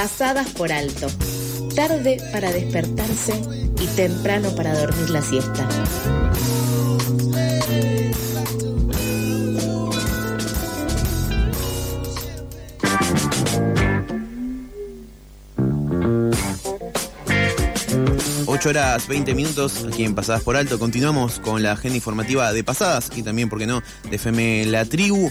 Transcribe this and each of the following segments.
pasadas por alto. Tarde para despertarse y temprano para dormir la siesta. horas 20 minutos aquí en Pasadas por Alto. Continuamos con la agenda informativa de Pasadas y también, ¿por qué no?, de FM La Tribu.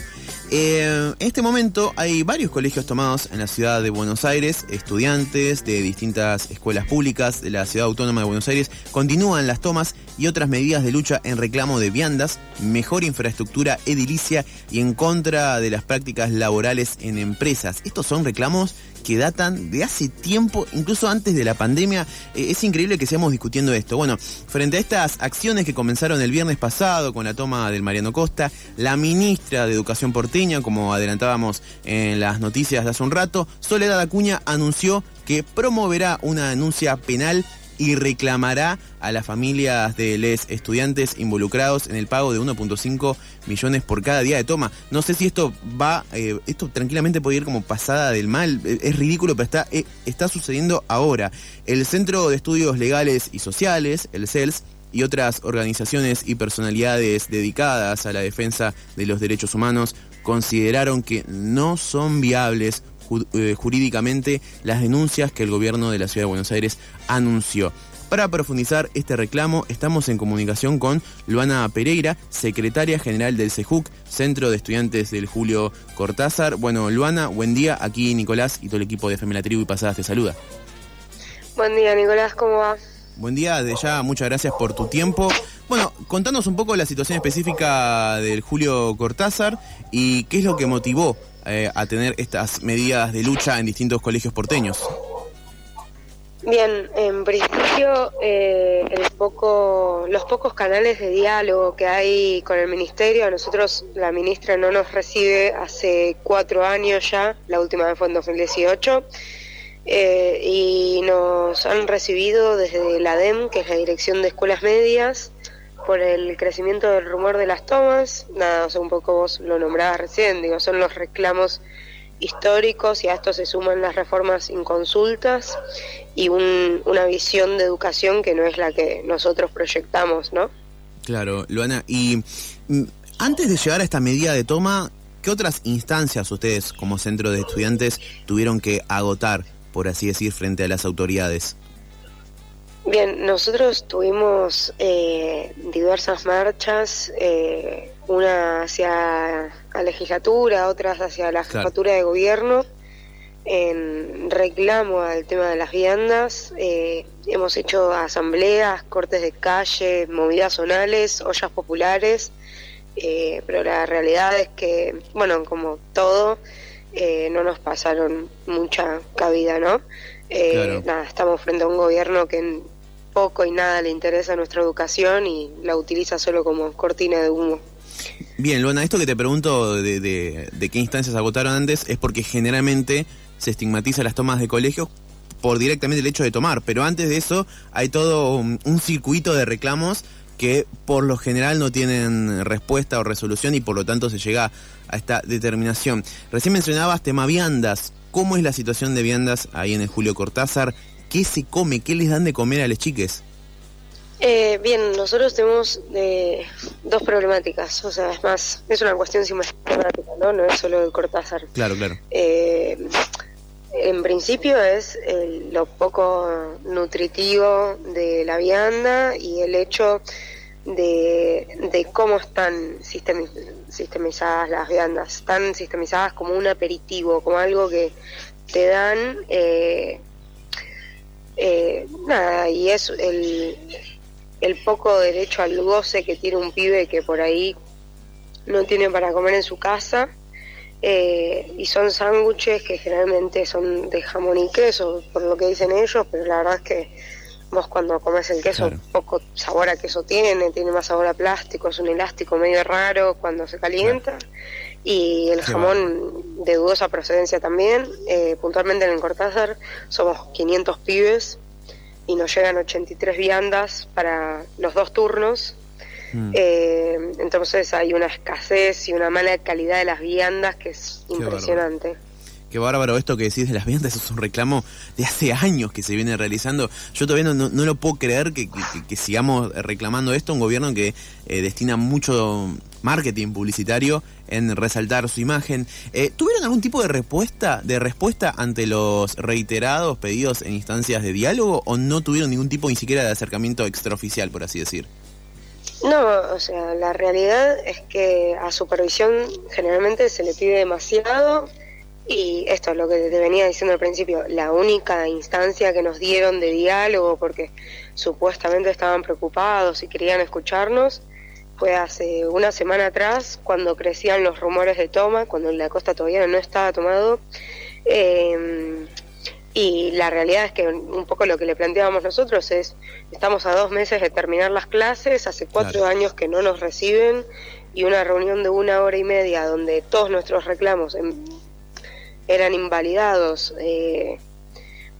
Eh, en este momento hay varios colegios tomados en la ciudad de Buenos Aires, estudiantes de distintas escuelas públicas de la ciudad autónoma de Buenos Aires continúan las tomas y otras medidas de lucha en reclamo de viandas, mejor infraestructura edilicia y en contra de las prácticas laborales en empresas. Estos son reclamos que datan de hace tiempo, incluso antes de la pandemia. Eh, es increíble que seamos discutiendo esto. Bueno, frente a estas acciones que comenzaron el viernes pasado con la toma del Mariano Costa, la ministra de Educación porteña, como adelantábamos en las noticias de hace un rato, Soledad Acuña anunció que promoverá una denuncia penal y reclamará a las familias de los estudiantes involucrados en el pago de 1.5 millones por cada día de toma. No sé si esto va, eh, esto tranquilamente puede ir como pasada del mal, eh, es ridículo, pero está, eh, está sucediendo ahora. El Centro de Estudios Legales y Sociales, el CELS, y otras organizaciones y personalidades dedicadas a la defensa de los derechos humanos consideraron que no son viables eh, jurídicamente las denuncias que el gobierno de la Ciudad de Buenos Aires anunció. Para profundizar este reclamo, estamos en comunicación con Luana Pereira, secretaria general del CEJUC, Centro de Estudiantes del Julio Cortázar. Bueno, Luana, buen día. Aquí Nicolás y todo el equipo de Femela Tribu y Pasadas te saluda. Buen día, Nicolás, ¿cómo va? Buen día, de ya muchas gracias por tu tiempo. Bueno, contanos un poco la situación específica del Julio Cortázar y qué es lo que motivó eh, a tener estas medidas de lucha en distintos colegios porteños? Bien, en principio eh, el poco, los pocos canales de diálogo que hay con el ministerio, a nosotros la ministra no nos recibe hace cuatro años ya, la última vez fue en 2018, eh, y nos han recibido desde la DEM, que es la Dirección de Escuelas Medias, por el crecimiento del rumor de las tomas, nada, o sea, un poco vos lo nombrabas recién, digo, son los reclamos históricos y a esto se suman las reformas inconsultas y una visión de educación que no es la que nosotros proyectamos, ¿no? Claro, Luana, y mm, antes de llegar a esta medida de toma, ¿qué otras instancias ustedes como centro de estudiantes tuvieron que agotar, por así decir, frente a las autoridades? Bien, nosotros tuvimos eh, diversas marchas, eh, una hacia la legislatura, otras hacia la jefatura de gobierno, en reclamo al tema de las viandas. Eh, hemos hecho asambleas, cortes de calle, movidas zonales, ollas populares, pero la realidad es que, bueno, como todo, no nos pasaron mucha cabida, ¿no? Nada, estamos frente a un gobierno que poco y nada le interesa nuestra educación y la utiliza solo como cortina de humo. Bien, Luana, esto que te pregunto de, de, qué instancias agotaron antes es porque generalmente se estigmatiza las tomas de colegios por directamente el hecho de tomar, pero antes de eso hay todo un, circuito de reclamos que por lo general no tienen respuesta o resolución y por lo tanto se llega a esta determinación. Recién mencionabas tema viandas. ¿Cómo es la situación de viandas ahí en el Julio Cortázar? ¿Qué se come? ¿Qué les dan de comer a las chiques? Eh, bien, nosotros tenemos eh, dos problemáticas, o sea, es más, es una cuestión sistemática, ¿no? No es solo el Cortázar. Claro, claro. Eh, en principio es lo poco nutritivo de la vianda y el hecho de, cómo están sistemizadas las viandas. Están sistemizadas como un aperitivo, como algo que te dan eh, nada, y es el, el poco derecho al goce que tiene un pibe que por ahí no tiene para comer en su casa. Eh, y son sándwiches que generalmente son de jamón y queso, por lo que dicen ellos, pero la verdad es que vos cuando comes el queso, poco sabor a queso tiene, tiene más sabor a plástico, es un elástico medio raro cuando se calienta y el jamón de dudosa procedencia también. Eh, puntualmente en el Cortázar somos 500 pibes y nos llegan 83 viandas para los dos turnos. Mm. Eh, entonces hay una escasez y una mala calidad de las viandas que es impresionante. Qué bárbaro esto que decís de las ventas, es un reclamo de hace años que se viene realizando. Yo todavía no, no, lo puedo creer que, sigamos reclamando esto, un gobierno que eh, destina mucho marketing publicitario en resaltar su imagen. Eh, ¿Tuvieron algún tipo de respuesta, de respuesta ante los reiterados pedidos en instancias de diálogo o no tuvieron ningún tipo ni siquiera de acercamiento extraoficial, por así decir? No, o sea, la realidad es que a supervisión generalmente se le pide demasiado y esto es lo que te venía diciendo al principio, la única instancia que nos dieron de diálogo porque supuestamente estaban preocupados y querían escucharnos fue hace una semana atrás, cuando crecían los rumores de toma, cuando la costa todavía no estaba tomado. Eh, y la realidad es que un poco lo que le planteábamos nosotros es, estamos a dos meses de terminar las clases, hace cuatro años que no nos reciben y una reunión de una hora y media donde todos nuestros reclamos eran invalidados eh,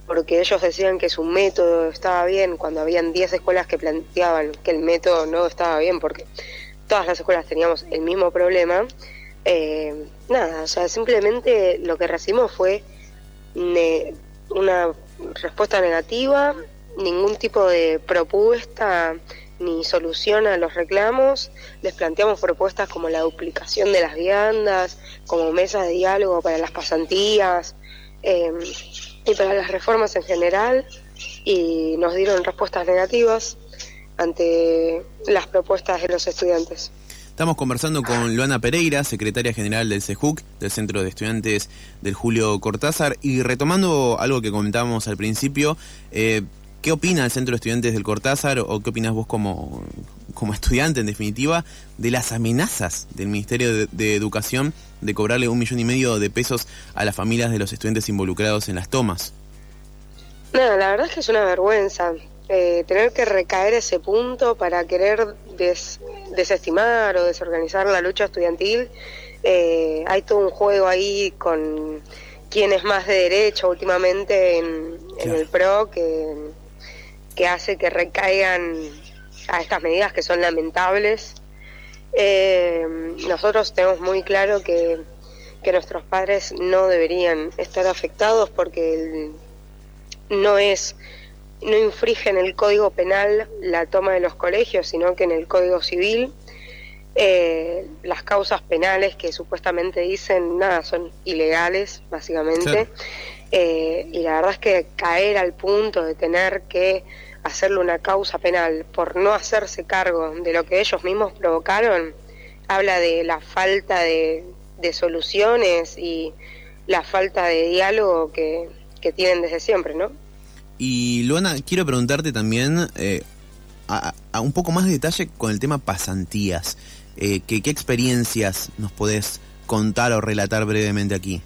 porque ellos decían que su método estaba bien cuando habían 10 escuelas que planteaban que el método no estaba bien porque todas las escuelas teníamos el mismo problema. Eh, nada, o sea, simplemente lo que recibimos fue una respuesta negativa, ningún tipo de propuesta ni solución a los reclamos. Les planteamos propuestas como la duplicación de las viandas, como mesas de diálogo para las pasantías. Eh, y para las reformas en general y nos dieron respuestas negativas ante las propuestas de los estudiantes. Estamos conversando con Luana Pereira, secretaria general del CEJUC, del Centro de Estudiantes del Julio Cortázar, y retomando algo que comentábamos al principio, eh, ¿qué opina el Centro de Estudiantes del Cortázar o qué opinas vos como, como estudiante en definitiva de las amenazas del Ministerio de Educación de cobrarle un millón y medio de pesos a las familias de los estudiantes involucrados en las tomas. No, la verdad es que es una vergüenza eh, tener que recaer ese punto para querer desestimar o desorganizar la lucha estudiantil. Eh, hay todo un juego ahí con quién es más de derecho últimamente en, el PRO que, que hace que recaigan a estas medidas que son lamentables. Eh, nosotros tenemos muy claro que, nuestros padres no deberían estar afectados porque no es no infringe en el código penal la toma de los colegios sino que en el código civil eh, las causas penales que supuestamente dicen nada son ilegales básicamente eh, y la verdad es que caer al punto de tener que hacerle una causa penal por no hacerse cargo de lo que ellos mismos provocaron, habla de la falta de, soluciones y la falta de diálogo que, tienen desde siempre, ¿no? Y Luana, quiero preguntarte también eh, a, un poco más de detalle con el tema pasantías. Eh, ¿qué, ¿Qué experiencias nos podés contar o relatar brevemente aquí?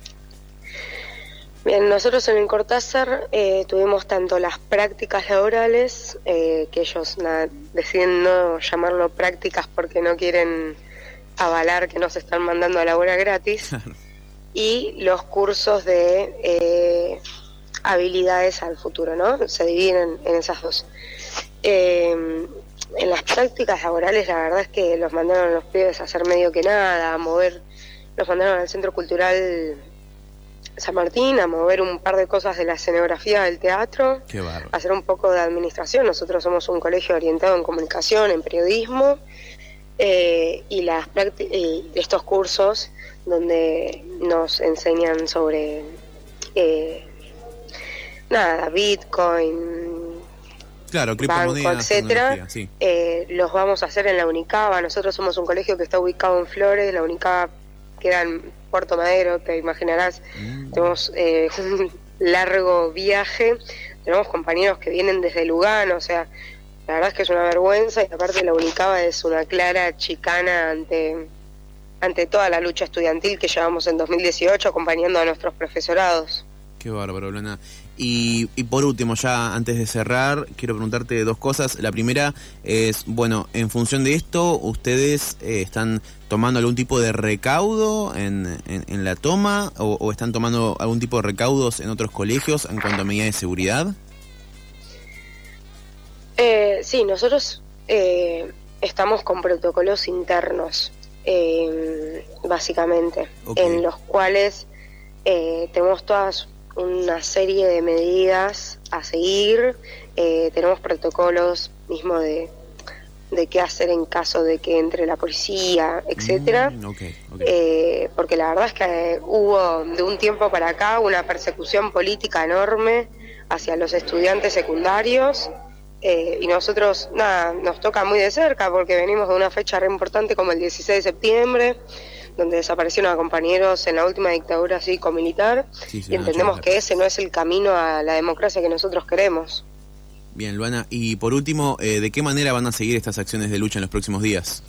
Bien, nosotros en el Cortázar eh, tuvimos tanto las prácticas laborales, eh, que ellos deciden no llamarlo prácticas porque no quieren avalar que nos están mandando a la hora gratis, y los cursos de eh, habilidades al futuro, ¿no? Se dividen en esas dos. en las prácticas laborales la verdad es que los mandaron a los pibes a hacer medio que nada, a mover, los mandaron al centro cultural San Martín a mover un par de cosas de la escenografía del teatro, hacer un poco de administración. Nosotros somos un colegio orientado en comunicación, en periodismo, eh, y las estos cursos donde nos enseñan sobre eh, nada, Bitcoin, claro, banco, etcétera, eh, los vamos a hacer en la Unicaba. Nosotros somos un colegio que está ubicado en Flores, la Unicaba queda en Puerto Madero, te imaginarás. Mm. Tenemos eh, un largo viaje, tenemos compañeros que vienen desde Lugano, o sea, la verdad es que es una vergüenza y aparte la Unicaba es una clara chicana ante, ante toda la lucha estudiantil que llevamos en 2018 acompañando a nuestros profesorados. Qué bárbaro. Y, y, por último, ya antes de cerrar, quiero preguntarte dos cosas. La primera es, bueno, en función de esto, ¿ustedes eh, están tomando algún tipo de recaudo en, en, la toma o, están tomando algún tipo de recaudos en otros colegios en cuanto a medidas de seguridad? Eh, sí, nosotros eh, estamos con protocolos internos, básicamente, en los cuales Eh, tenemos todas una serie de medidas a seguir, eh, tenemos protocolos mismo de, de qué hacer en caso de que entre la policía, etcétera. Mm, eh, porque la verdad es que hubo de un tiempo para acá una persecución política enorme hacia los estudiantes secundarios. Eh, y nosotros, nada, nos toca muy de cerca porque venimos de una fecha re importante como el 16 de septiembre, donde desaparecieron a compañeros en la última dictadura cívico-militar y entendemos que ese no es el camino a la democracia que nosotros queremos. Bien, Luana, y por último, eh, ¿de qué manera van a seguir estas acciones de lucha en los próximos días?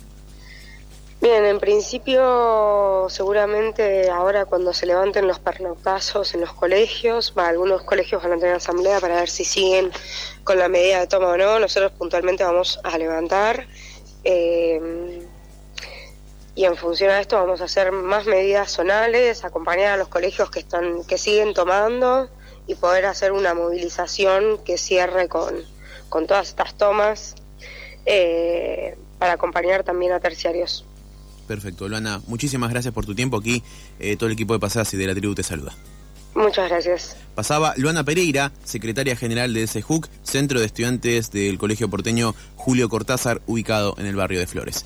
Bien, en principio seguramente ahora cuando se levanten los pernoctazos en los colegios, algunos colegios van a tener asamblea para ver si siguen con la medida de toma o no, nosotros puntualmente vamos a levantar eh, y en función a esto vamos a hacer más medidas zonales, acompañar a los colegios que están que siguen tomando y poder hacer una movilización que cierre con, con todas estas tomas eh, para acompañar también a terciarios. Perfecto, Luana, muchísimas gracias por tu tiempo aquí. Eh, todo el equipo de Pasadas y de la tribu te saluda. Muchas gracias. Pasaba Luana Pereira, secretaria general de SEJUC, Centro de Estudiantes del Colegio Porteño Julio Cortázar, ubicado en el barrio de Flores.